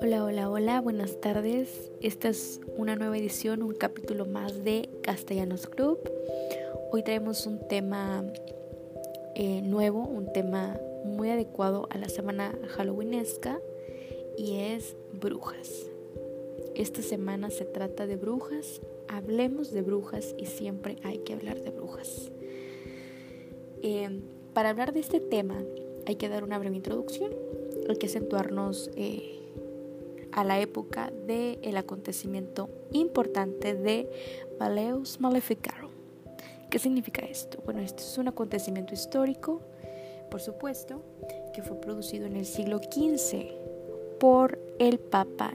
Hola, hola, hola, buenas tardes. Esta es una nueva edición, un capítulo más de Castellanos Club. Hoy traemos un tema eh, nuevo, un tema muy adecuado a la semana halloweenesca y es brujas. Esta semana se trata de brujas, hablemos de brujas y siempre hay que hablar de brujas. Eh, para hablar de este tema hay que dar una breve introducción, hay que acentuarnos eh, a la época del acontecimiento importante de Maleus Maleficarum. ¿Qué significa esto? Bueno, esto es un acontecimiento histórico, por supuesto, que fue producido en el siglo XV por el Papa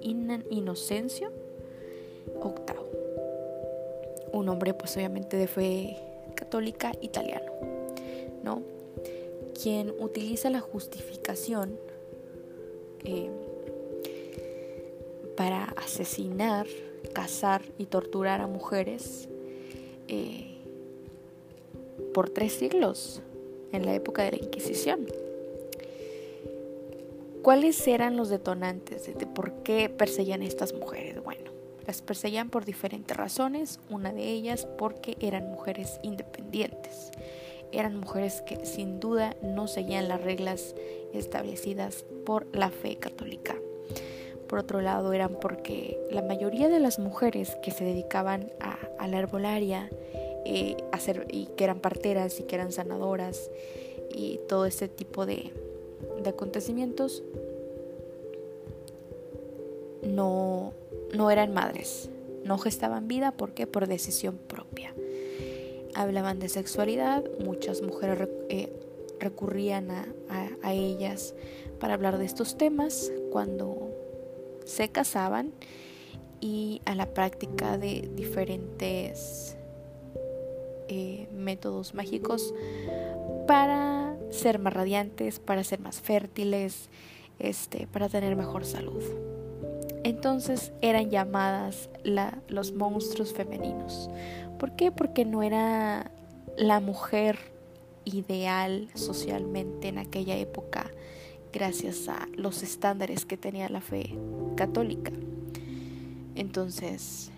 Inocencio VIII, un hombre pues obviamente de fe católica italiano, Quien utiliza la justificación eh, para asesinar, cazar y torturar a mujeres eh, por tres siglos en la época de la Inquisición. ¿Cuáles eran los detonantes de, por qué perseguían a estas mujeres? Bueno, las perseguían por diferentes razones, una de ellas porque eran mujeres independientes. Eran mujeres que sin duda no seguían las reglas establecidas por la fe católica. Por otro lado, eran porque la mayoría de las mujeres que se dedicaban a, la herbolaria eh, y que eran parteras y que eran sanadoras y todo este tipo de, acontecimientos no, no eran madres, no gestaban vida, ¿por qué? Por decisión propia. Hablaban de sexualidad, muchas mujeres eh, recurrían a, ellas para hablar de estos temas cuando se casaban y a la práctica de diferentes eh, métodos mágicos para ser más radiantes, para ser más fértiles, este, para tener mejor salud. Entonces eran llamadas los monstruos femeninos. ¿Por qué? Porque no era la mujer ideal socialmente en aquella época gracias a los estándares que tenía la fe católica. Entonces,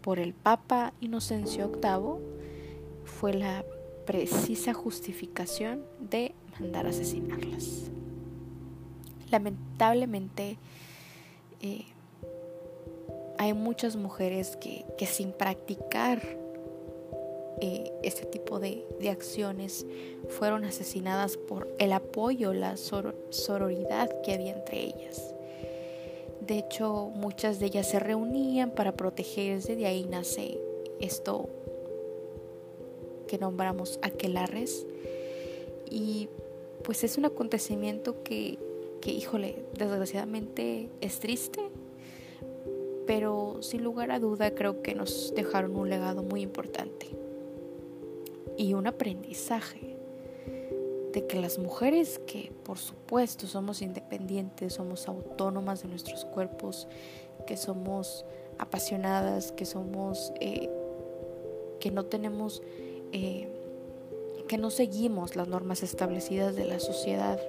por el Papa Inocencio VIII fue la precisa justificación de mandar asesinarlas. Lamentablemente eh, hay muchas mujeres que, sin practicar eh, este tipo de, acciones fueron asesinadas por el apoyo, la sororidad que había entre ellas. De hecho, muchas de ellas se reunían para protegerse, de ahí nace esto que nombramos aquelarres. Y pues es un acontecimiento que, que, híjole, desgraciadamente es triste, pero sin lugar a duda creo que nos dejaron un legado muy importante y un aprendizaje de que las mujeres que por supuesto somos independientes, somos autónomas de nuestros cuerpos, que somos apasionadas, que somos, eh, que no tenemos eh, que no seguimos las normas establecidas de la sociedad,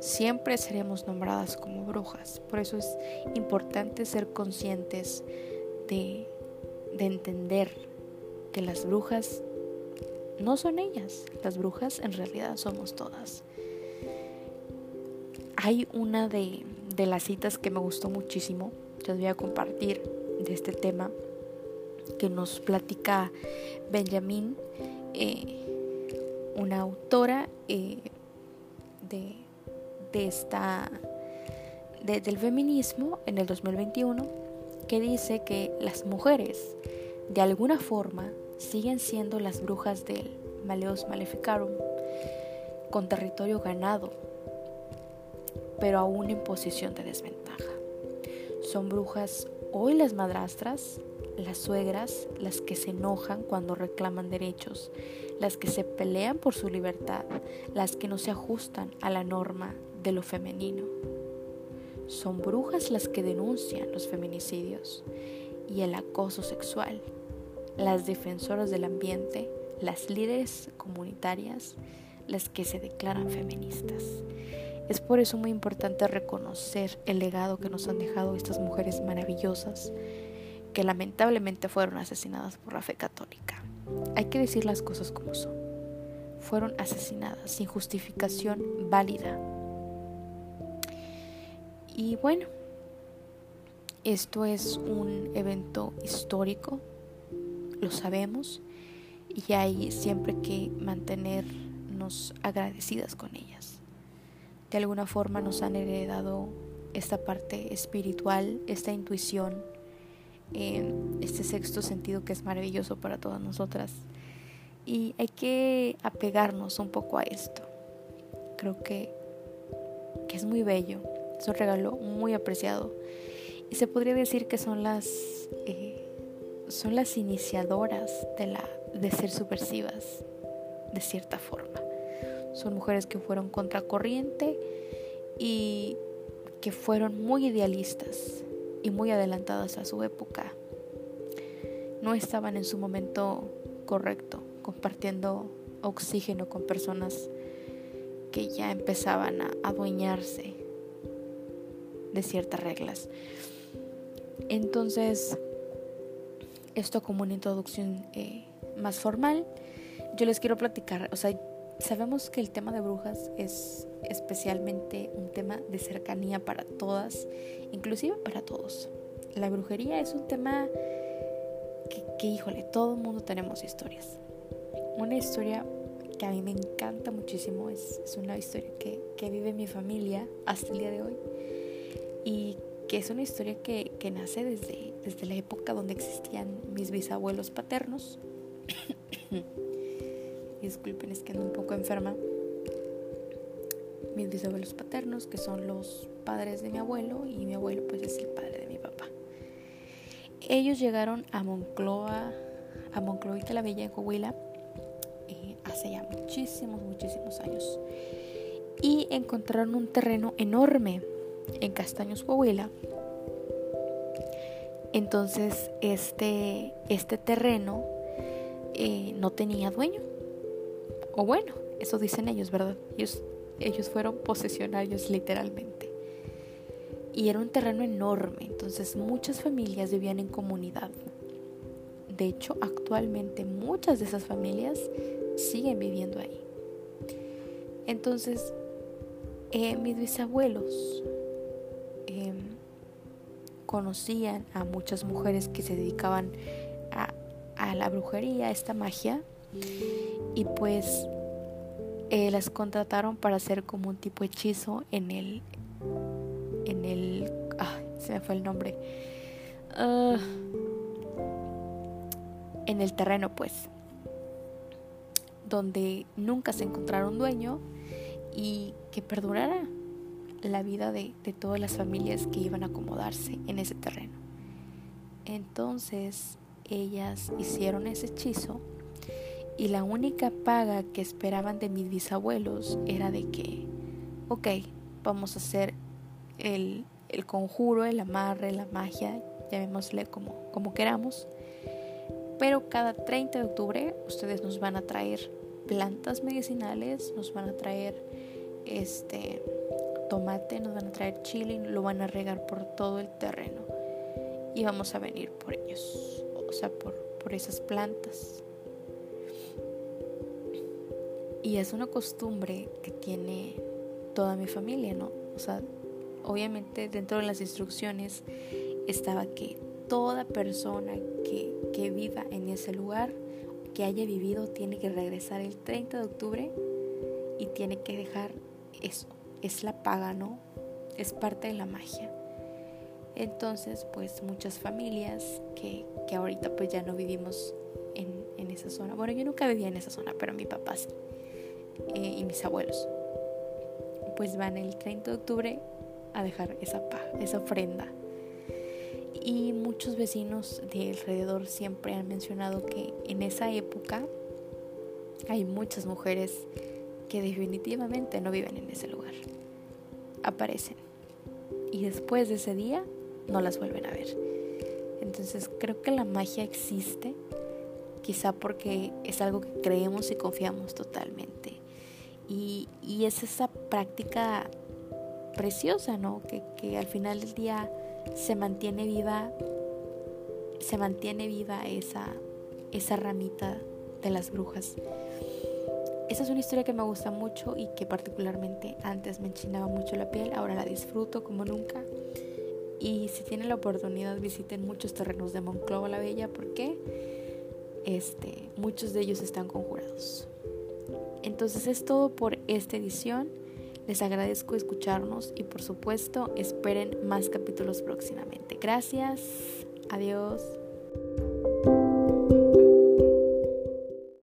siempre seremos nombradas como brujas. Por eso es importante ser conscientes de, de entender que las brujas no son ellas, las brujas en realidad somos todas. Hay una de, de las citas que me gustó muchísimo, les voy a compartir de este tema, que nos platica Benjamín eh, una autora eh, de, esta del feminismo en el 2021 que dice que las mujeres de alguna forma siguen siendo las brujas del Maleos Maleficarum con territorio ganado pero aún en posición de desventaja. Son brujas hoy las madrastras las suegras, las que se enojan cuando reclaman derechos, las que se pelean por su libertad, las que no se ajustan a la norma de lo femenino. Son brujas las que denuncian los feminicidios y el acoso sexual, las defensoras del ambiente, las líderes comunitarias, las que se declaran feministas. Es por eso muy importante reconocer el legado que nos han dejado estas mujeres maravillosas que lamentablemente fueron asesinadas por la fe católica. Hay que decir las cosas como son. Fueron asesinadas sin justificación válida. Y bueno, esto es un evento histórico, lo sabemos, y hay siempre que mantenernos agradecidas con ellas. De alguna forma nos han heredado esta parte espiritual, esta intuición, este sexto sentido que es maravilloso para todas nosotras. Y hay que apegarnos un poco a esto. Creo que, que es muy bello, es un regalo muy apreciado y se podría decir que son las, eh, son las iniciadoras de, la, de ser subversivas, de cierta forma. Son mujeres que fueron contracorriente y que fueron muy idealistas y muy adelantadas a su época. No estaban en su momento correcto, compartiendo oxígeno con personas que ya empezaban a adueñarse de ciertas reglas. Entonces, esto como una introducción eh, más formal, yo les quiero platicar, o sea, sabemos que el tema de brujas es especialmente un tema de cercanía para todas, inclusive para todos. La brujería es un tema que, híjole, todo el mundo tenemos historias. Una historia que a mí me encanta muchísimo, es, es una historia que, que vive mi familia hasta el día de hoy y que es una historia que, nace desde, desde la época donde existían mis bisabuelos paternos. Disculpen, es que ando un poco enferma. Mis bisabuelos paternos, que son los padres de mi abuelo, y mi abuelo pues es el padre de mi papá. Ellos llegaron a Moncloa, a Moncloita la Bella en Coahuila, eh, hace ya muchísimos, muchísimos años. Y encontraron un terreno enorme en Castaños, Coahuila. Entonces este, este terreno eh, no tenía dueño. O bueno, eso dicen ellos, ¿verdad? Ellos, ellos fueron posesionarios literalmente. Y era un terreno enorme, entonces muchas familias vivían en comunidad. De hecho, actualmente muchas de esas familias siguen viviendo ahí. Entonces, eh, mis bisabuelos conocían a muchas mujeres que se dedicaban a, la brujería, a esta magia, y pues eh, las contrataron para hacer como un tipo hechizo en el, en el, ah, se me fue el nombre, ah, en el terreno pues, donde nunca se encontraron dueño y que perdurara la vida de, todas las familias que iban a acomodarse en ese terreno. Entonces ellas hicieron ese hechizo y la única paga que esperaban de mis bisabuelos era de que, ok, vamos a hacer el, conjuro, el amarre, la magia, llamémosle como, como queramos, pero cada 30 de octubre ustedes nos van a traer plantas medicinales, nos van a traer este tomate, nos van a traer chile lo van a regar por todo el terreno. Y vamos a venir por ellos, o sea, por, por esas plantas. Y es una costumbre que tiene toda mi familia, ¿no? O sea, obviamente dentro de las instrucciones estaba que toda persona que, que viva en ese lugar, que haya vivido, tiene que regresar el 30 de octubre y tiene que dejar eso, es la paga, ¿no? Es parte de la magia. Entonces, pues muchas familias que, que ahorita pues ya no vivimos en, en, esa zona. Bueno, yo nunca vivía en esa zona, pero mi papá sí. Eh, y mis abuelos. Pues van el 30 de octubre a dejar esa paga, esa ofrenda. Y muchos vecinos de alrededor siempre han mencionado que en esa época hay muchas mujeres que definitivamente no viven en ese lugar aparecen. Y después de ese día no las vuelven a ver. Entonces creo que la magia existe, quizá porque es algo que creemos y confiamos totalmente. Y, es esa práctica preciosa, ¿no? Que, que al final del día se mantiene viva, se mantiene viva esa, esa ramita de las brujas. Esa es una historia que me gusta mucho y que particularmente antes me enchinaba mucho la piel, ahora la disfruto como nunca. Y si tienen la oportunidad visiten muchos terrenos de Monclova la Bella porque este, muchos de ellos están conjurados. Entonces es todo por esta edición. Les agradezco escucharnos y por supuesto esperen más capítulos próximamente. Gracias. Adiós.